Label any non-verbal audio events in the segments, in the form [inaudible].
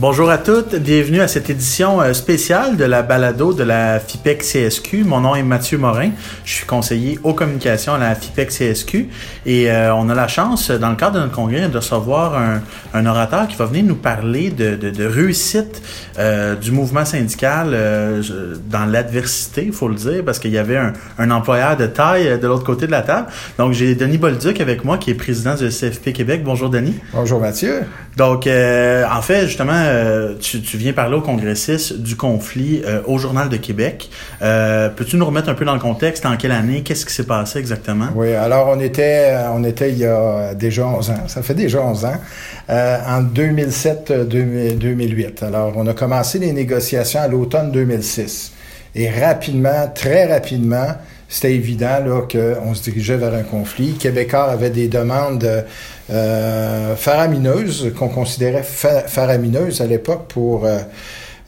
Bonjour à toutes, bienvenue à cette édition euh, spéciale de la balado de la FIPEC CSQ. Mon nom est Mathieu Morin, je suis conseiller aux communications à la FIPEC CSQ et euh, on a la chance, dans le cadre de notre congrès, de recevoir un, un orateur qui va venir nous parler de, de, de réussite euh, du mouvement syndical euh, dans l'adversité, il faut le dire, parce qu'il y avait un, un, employeur de taille de l'autre côté de la table. Donc j'ai Denis Bolduc avec moi qui est président du CFP Québec. Bonjour Denis. Bonjour Mathieu. Donc en fait, justement, euh, tu, viens parler au congressiste du conflit euh, au Journal de Québec. Euh, Peux-tu nous remettre un peu dans le contexte? En quelle année? Qu'est-ce qui s'est passé exactement? Oui, alors on était, on était il y a déjà 11 ans. Ça fait déjà 11 ans. En 2007-2008. Alors, on a commencé les négociations à l'automne 2006. Et rapidement, très rapidement, c'était évident qu'on se dirigeait vers un conflit. Québécois avait des demandes euh, faramineuses, qu'on considérait fa faramineuses à l'époque pour, euh,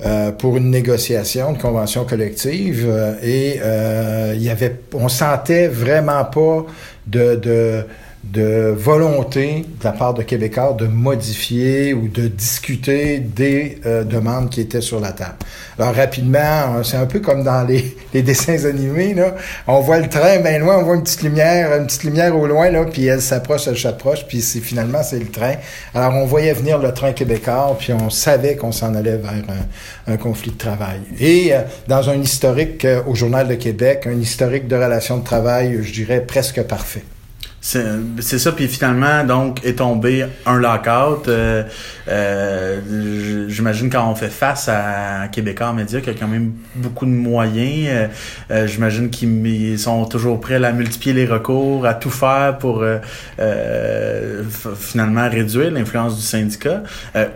euh, pour une négociation, de convention collective. et euh, il y avait, on sentait vraiment pas de, de de volonté de la part de Québécois de modifier ou de discuter des euh, demandes qui étaient sur la table. Alors rapidement, c'est un peu comme dans les, [laughs] les, dessins animés, là. On voit le train bien loin, on voit une petite lumière, une petite lumière au loin, là, puis elle s'approche, elle s'approche, puis c'est finalement c'est le train. Alors on voyait venir le train québécois, puis on savait qu'on s'en allait vers un, un, conflit de travail. Et euh, dans un historique euh, au Journal de Québec, un historique de relations de travail, je dirais presque parfait. C'est ça, puis finalement, donc, est tombé un lockout. Euh, euh, J'imagine quand on fait face à Québécois Média, qui a quand même beaucoup de moyens, euh, euh j'imagine qu'ils sont toujours prêts à multiplier les recours, à tout faire pour euh, euh, finalement réduire l'influence du syndicat.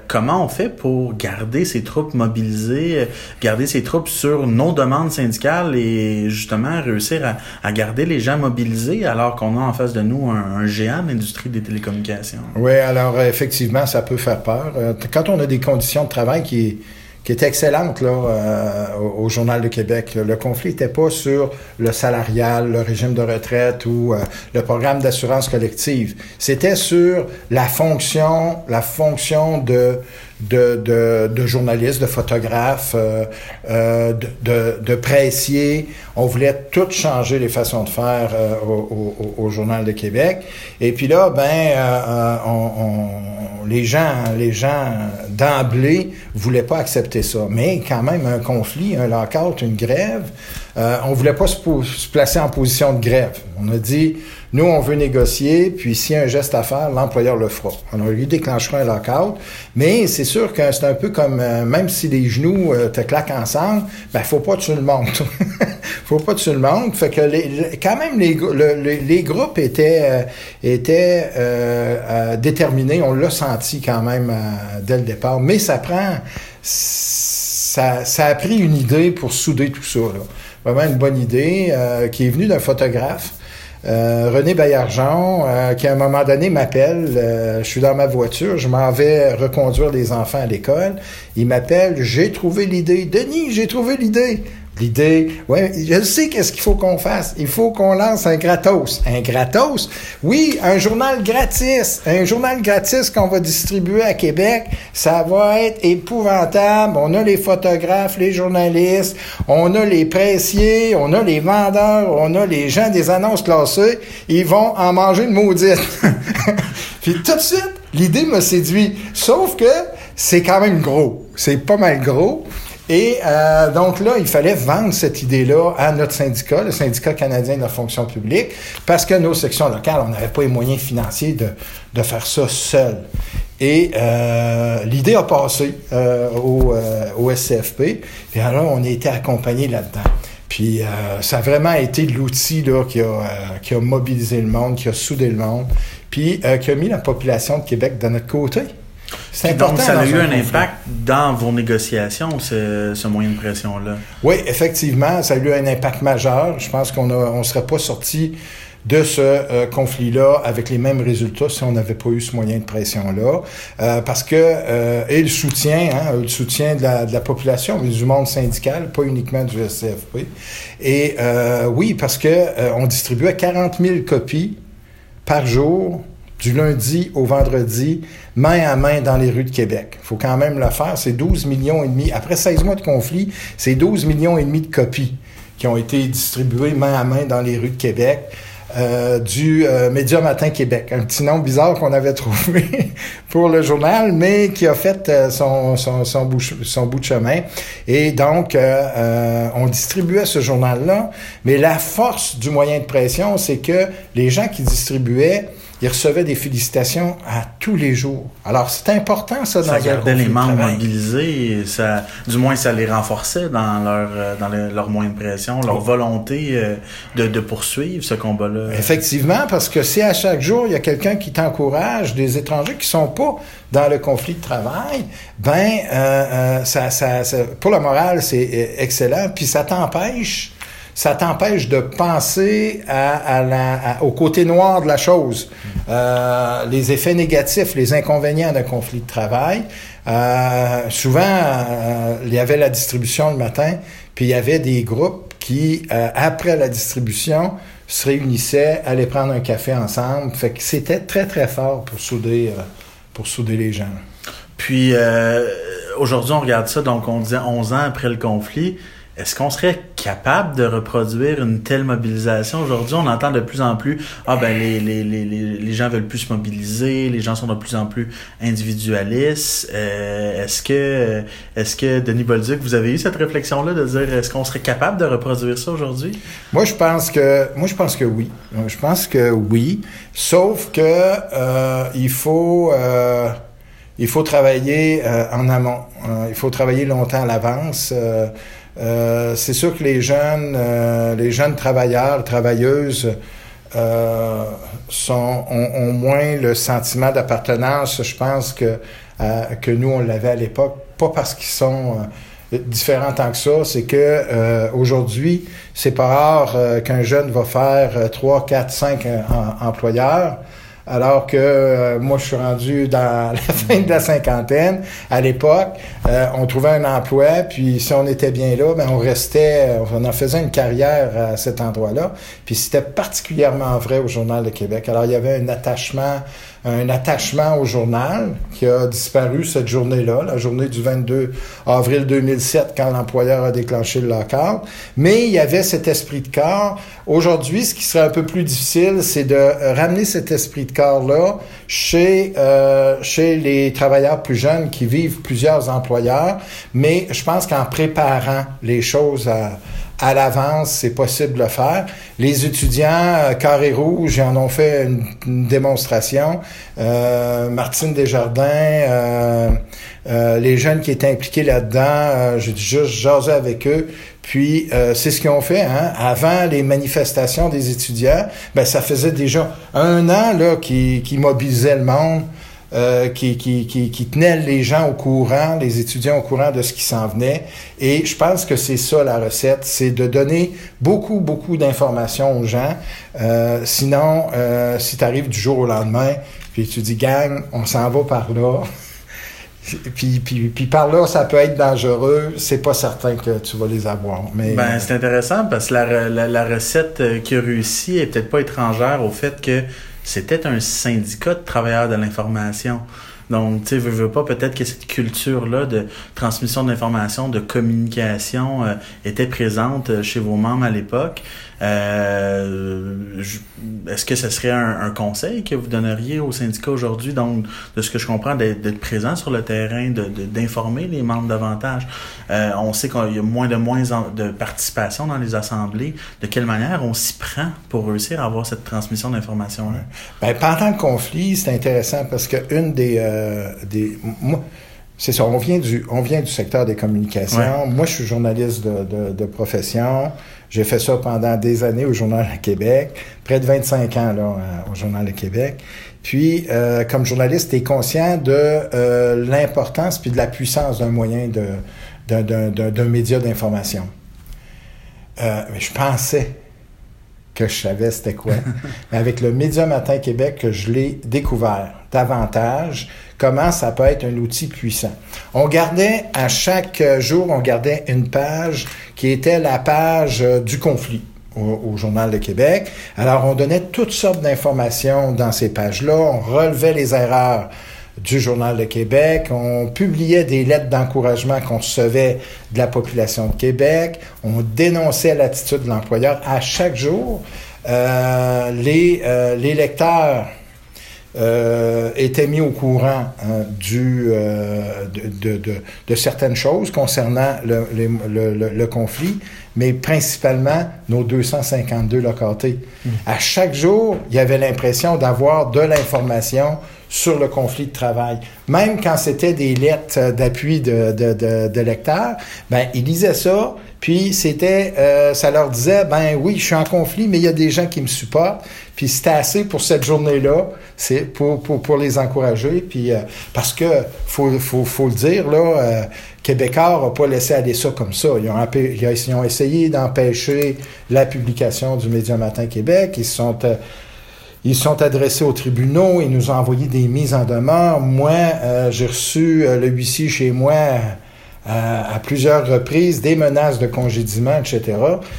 comment on fait pour garder ces troupes mobilisées, garder ces troupes sur nos demandes syndicales et justement réussir à, à garder les gens mobilisés alors qu'on a en face de nous un, un, géant de des télécommunications. Oui, alors effectivement, ça peut faire peur. Euh, quand on a des conditions de travail qui, qui étaient excellentes là, euh, au, Journal de Québec, le conflit n'était pas sur le salarial, le régime de retraite ou euh, le programme d'assurance collective. C'était sur la fonction, la fonction de de, de, de, journalistes, de photographes, euh, euh, de, de, de, pressiers. On voulait tout changer les façons de faire euh, au, au, au, Journal de Québec. Et puis là, ben, euh, on, on, les gens, les gens d'emblée voulaient pas accepter ça. Mais quand même, un conflit, un lockout, une grève, euh, on voulait pas se, placer en position de grève. On a dit, nous, on veut négocier, puis s'il y a un geste à faire, l'employeur le fera. Alors, lui déclenchera un lockout, mais c'est sûr que c'est un peu comme, euh, même si les genoux euh, te claquent ensemble, ben, faut pas tuer le monde. [laughs] faut pas tuer le monde. Fait que les, quand même, les, le, les, les groupes étaient, euh, étaient déterminés. On l'a senti quand même dès le départ. Mais ça prend, ça, ça a pris une idée pour souder tout ça, là vraiment une bonne idée, euh, qui est venue d'un photographe, euh, René Baillargeon, euh, qui à un moment donné m'appelle, euh, je suis dans ma voiture, je m'en vais reconduire les enfants à l'école, il m'appelle, j'ai trouvé l'idée, Denis, j'ai trouvé l'idée. L'idée, ouais, je sais qu'est-ce qu'il faut qu'on fasse. Il faut qu'on lance un gratos. Un gratos? Oui, un journal gratis. Un journal gratis qu'on va distribuer à Québec. Ça va être épouvantable. On a les photographes, les journalistes, on a les pressiers, on a les vendeurs, on a les gens des annonces classées. Ils vont en manger une maudite. [laughs] Puis tout de suite, l'idée me séduit. Sauf que c'est quand même gros. C'est pas mal gros. Et euh, donc là, il fallait vendre cette idée-là à notre syndicat, le syndicat canadien de la fonction publique, parce que nos sections locales, on n'avait pas les moyens financiers de, de faire ça seul. Et euh, l'idée a passé euh, au, euh, au, SCFP, et alors on a été accompagné là-dedans. Puis euh, ça a vraiment été l'outil là qui a, euh, qui a mobilisé le monde, qui a soudé le monde, puis qui a mis la population de Québec de notre côté. C'est important. Donc, ça a eu un, impact dans vos négociations, ce, ce moyen de pression-là? Oui, effectivement, ça a eu un impact majeur. Je pense qu'on ne serait pas sorti de ce euh, conflit-là avec les mêmes résultats si on n'avait pas eu ce moyen de pression-là. Euh, parce que, euh, et le soutien, hein, le soutien de la, de la, population, mais du monde syndical, pas uniquement du SCFP. Et oui, parce que on distribuait 40 000 copies par jour du lundi au vendredi, main à main dans les rues de Québec. Il faut quand même le faire. C'est 12 millions et demi. Après 16 mois de conflit, c'est 12 millions et demi de copies qui ont été distribuées main à main dans les rues de Québec. Euh, du euh, Média Matin Québec, un petit nom bizarre qu'on avait [laughs] trouvé pour le journal, mais qui a fait euh, son, son, son, bout, son bout de chemin. Et donc, on distribuait ce journal-là, mais la force du moyen de pression, c'est que les gens qui distribuaient ils recevaient des félicitations à tous les jours. Alors, c'est important, ça, dans ça gardait les membres mobilisés. ça, du moins, ça les renforçait dans leur, euh, dans leur de pression, leur oh. volonté euh, de, de, poursuivre ce combat-là. Effectivement, parce que si à chaque jour, il y a quelqu'un qui t'encourage, des étrangers qui sont pas dans le conflit de travail, ben, euh, ça, ça, ça, pour la morale, c'est excellent. Puis ça t'empêche ça t'empêche de penser au côté noir de la chose, euh, les effets négatifs, les inconvénients d'un conflit de travail. Euh, souvent, euh, il y avait la distribution le matin, puis il y avait des groupes qui, après la distribution, se réunissaient, allaient prendre un café ensemble. C'était très, très fort pour souder, pour souder les gens. Puis, aujourd'hui, on regarde ça, donc on disait 11 ans après le conflit. Est-ce qu'on serait capable de reproduire une telle mobilisation? Aujourd'hui? On entend de plus en plus, ah ben les, les, les, les gens veulent plus se mobiliser, les gens sont de plus en plus individualistes. Euh, est-ce que est-ce que Denis Bolduc, vous avez eu cette réflexion-là de dire est-ce qu'on serait capable de reproduire ça aujourd'hui? Moi je pense que moi je pense que oui. Je pense que oui. Sauf que euh, il faut euh, il faut travailler en amont. il faut travailler longtemps à l'avance. Euh, c'est sûr que les jeunes, euh, les jeunes travailleurs, travailleuses euh, sont, ont, moins le sentiment d'appartenance, je pense, que, que nous, on l'avait à l'époque. Pas parce qu'ils sont différents tant que ça, c'est que aujourd'hui, c'est pas rare qu'un jeune va faire 3, 4, 5 employeurs. Alors que euh, moi, je suis rendu dans [laughs] la fin de la cinquantaine. À l'époque, euh, on trouvait un emploi, puis si on était bien là, ben on restait, on en faisait une carrière à cet endroit-là. Puis c'était particulièrement vrai au Journal de Québec. Alors il y avait un attachement un attachement au journal qui a disparu cette journée-là, la journée du 22 avril 2007, quand l'employeur a déclenché le lockout. Mais il y avait cet esprit de corps. Aujourd'hui, ce qui serait un peu plus difficile, c'est de ramener cet esprit de corps-là chez, euh, chez les travailleurs plus jeunes qui vivent plusieurs employeurs. Mais je pense qu'en préparant les choses à à l'avance, c'est possible de le faire. Les étudiants euh, Carré Rouge, en ont fait une, démonstration. Euh, Martine Desjardins, euh, les jeunes qui étaient impliqués là-dedans, j'ai juste jasé avec eux. Puis c'est ce qu'ils ont fait. Hein. Avant les manifestations des étudiants, ben ça faisait déjà un an là qui, mobilisait le monde. Euh, qui, tenait les gens au courant, les étudiants au courant de ce qui s'en venait. Et je pense que c'est ça la recette, c'est de donner beaucoup, beaucoup d'informations aux gens. Euh, sinon, euh, si tu arrives du jour au lendemain, puis tu dis, gang, on s'en va par là. Puis, puis, puis, par là, ça peut être dangereux. C'est pas certain que tu vas les avoir. Mais ben, c'est intéressant parce que la, la, la recette qui a réussi est peut-être pas étrangère au fait que c'était un syndicat de travailleurs de l'information. Donc, tu sais, veux, veux pas, peut-être que cette culture-là de transmission d'information, de communication euh, était présente euh, chez vos membres à l'époque. Euh, Est-ce que ce serait un, conseil que vous donneriez au syndicat aujourd'hui, donc de ce que je comprends, d'être présent sur le terrain, d'informer de, les membres davantage? Euh, on sait qu'il y a moins de moins de participation dans les assemblées. De quelle manière on s'y prend pour réussir à avoir cette transmission d'information-là? Ben, pendant le conflit, c'est intéressant parce que une des... Euh, des moi, c'est ça, on vient du, on vient du secteur des communications. Moi, je suis journaliste de, de, de profession. J'ai fait ça pendant des années au Journal de Québec, près de 25 ans là, euh, au Journal de Québec. Puis, euh, comme journaliste, tu conscient de euh, l'importance puis de la puissance d'un moyen de, d'un média d'information. Je pensais que je savais c'était quoi. [laughs] Mais avec le Média Matin Québec, que je l'ai découvert davantage, comment ça peut être un outil puissant. On gardait à chaque jour, on gardait une page qui était la page euh, du conflit. au, Journal de Québec. Alors, on donnait toutes sortes d'informations dans ces pages-là. On relevait les erreurs du Journal de Québec. On publiait des lettres d'encouragement qu'on recevait de la population de Québec. On dénonçait l'attitude de l'employeur. À chaque jour, euh, les, euh, les lecteurs euh, était mis au courant hein, du, euh, de, de, de, certaines choses concernant le, le, le, conflit, mais principalement nos 252 localités. Mmh. À chaque jour, il y avait l'impression d'avoir de l'information sur le conflit de travail. Même quand c'était des lettres d'appui de, de, de, de lecteurs, ben, ils lisaient ça, puis c'était, euh, ça leur disait, ben oui, je suis en conflit, mais il y a des gens qui me supportent. Puis c'était assez pour cette journée-là, c'est pour, pour, les encourager. Puis euh, parce que faut, faut, faut le dire là, euh, Québécois n'a pas laissé aller ça comme ça. Ils ont, ils ont essayé d'empêcher la publication du Média Matin Québec. Ils sont euh, ils sont adressés aux tribunaux, ils nous ont envoyé des mises en demeure. Moi, euh, j'ai reçu le huissier chez moi à, plusieurs reprises, des menaces de congédiement, etc.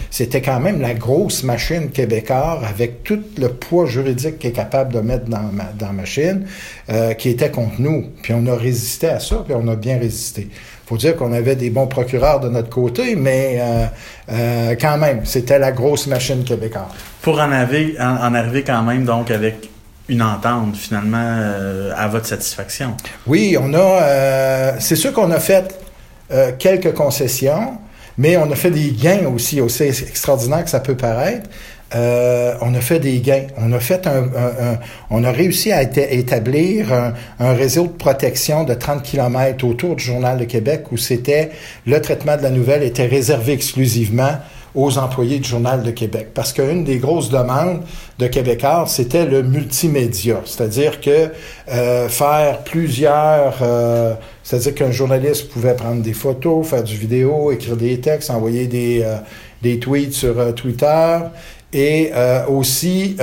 C'était quand même la grosse machine québécoise avec tout le poids juridique qu'il est capable de mettre dans, dans la machine euh, qui était contre nous. Puis on a résisté à ça, puis on a bien résisté faut dire qu'on avait des bons procureurs de notre côté, mais euh, euh, quand même, c'était la grosse machine québécoise. Pour en arriver, en, arriver quand même donc avec une entente finalement euh, à votre satisfaction. Oui, on a. c'est sûr qu'on a fait euh, quelques concessions, mais on a fait des gains aussi, aussi extraordinaire que ça peut paraître. Euh, on a fait des gains. On a fait un, on a réussi à établir un, un, réseau de protection de 30 km autour du Journal de Québec où c'était le traitement de la nouvelle était réservé exclusivement aux employés du Journal de Québec. Parce qu'une des grosses demandes de Québécois, c'était le multimédia. C'est-à-dire que euh, faire plusieurs... Euh, c'est-à-dire qu'un journaliste pouvait prendre des photos, faire du vidéo, écrire des textes, envoyer des, euh, des tweets sur euh, Twitter et euh, aussi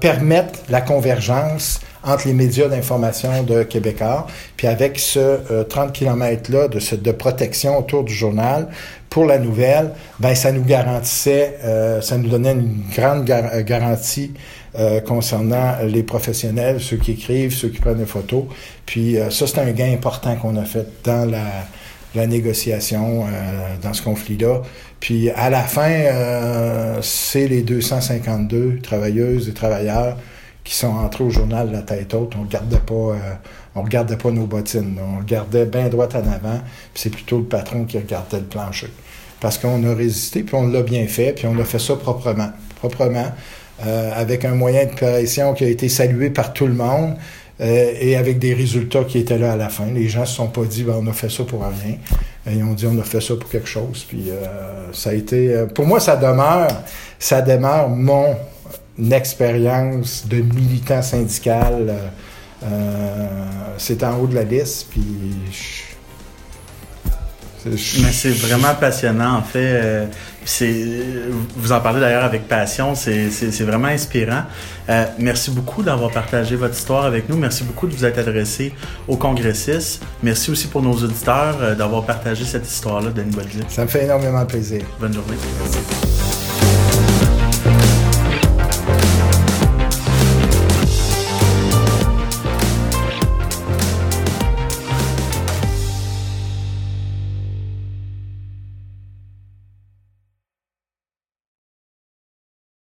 permettre la convergence entre les médias d'information de Québécois. Puis avec ce 30 km-là de, de protection autour du journal, pour la nouvelle, ben ça nous garantissait, euh, ça nous donnait une grande euh, garantie euh, concernant les professionnels, ceux qui écrivent, ceux qui prennent des photos. Puis ça, c'est un gain important qu'on a fait dans la, la négociation dans ce conflit-là. Puis à la fin, c'est les 252 travailleuses et travailleurs qui sont entrés au journal la tête haute. On regardait pas, on regardait pas nos bottines. On regardait bien droit en avant. Puis c'est plutôt le patron qui regardait le plancher parce qu'on a résisté, puis on l'a bien fait, puis on a fait ça proprement. Proprement, euh, avec un moyen de pression qui a été salué par tout le monde euh, et avec des résultats qui étaient là à la fin. Les gens se sont pas dit, ben, on a fait ça pour rien. Ils ont dit, on a fait ça pour quelque chose. Puis euh, ça a été... pour moi, ça demeure, ça demeure mon expérience de militant syndical. c'est en haut de la liste, puis mais c'est vraiment passionnant, en fait. Euh, c'est, vous en parlez d'ailleurs avec passion, c'est, vraiment inspirant. Euh, merci beaucoup d'avoir partagé votre histoire avec nous. Merci beaucoup de vous être adressé aux congressistes. Merci aussi pour nos auditeurs euh, d'avoir partagé cette histoire-là, Denis Bolduc. Ça me fait énormément plaisir. Bonne journée.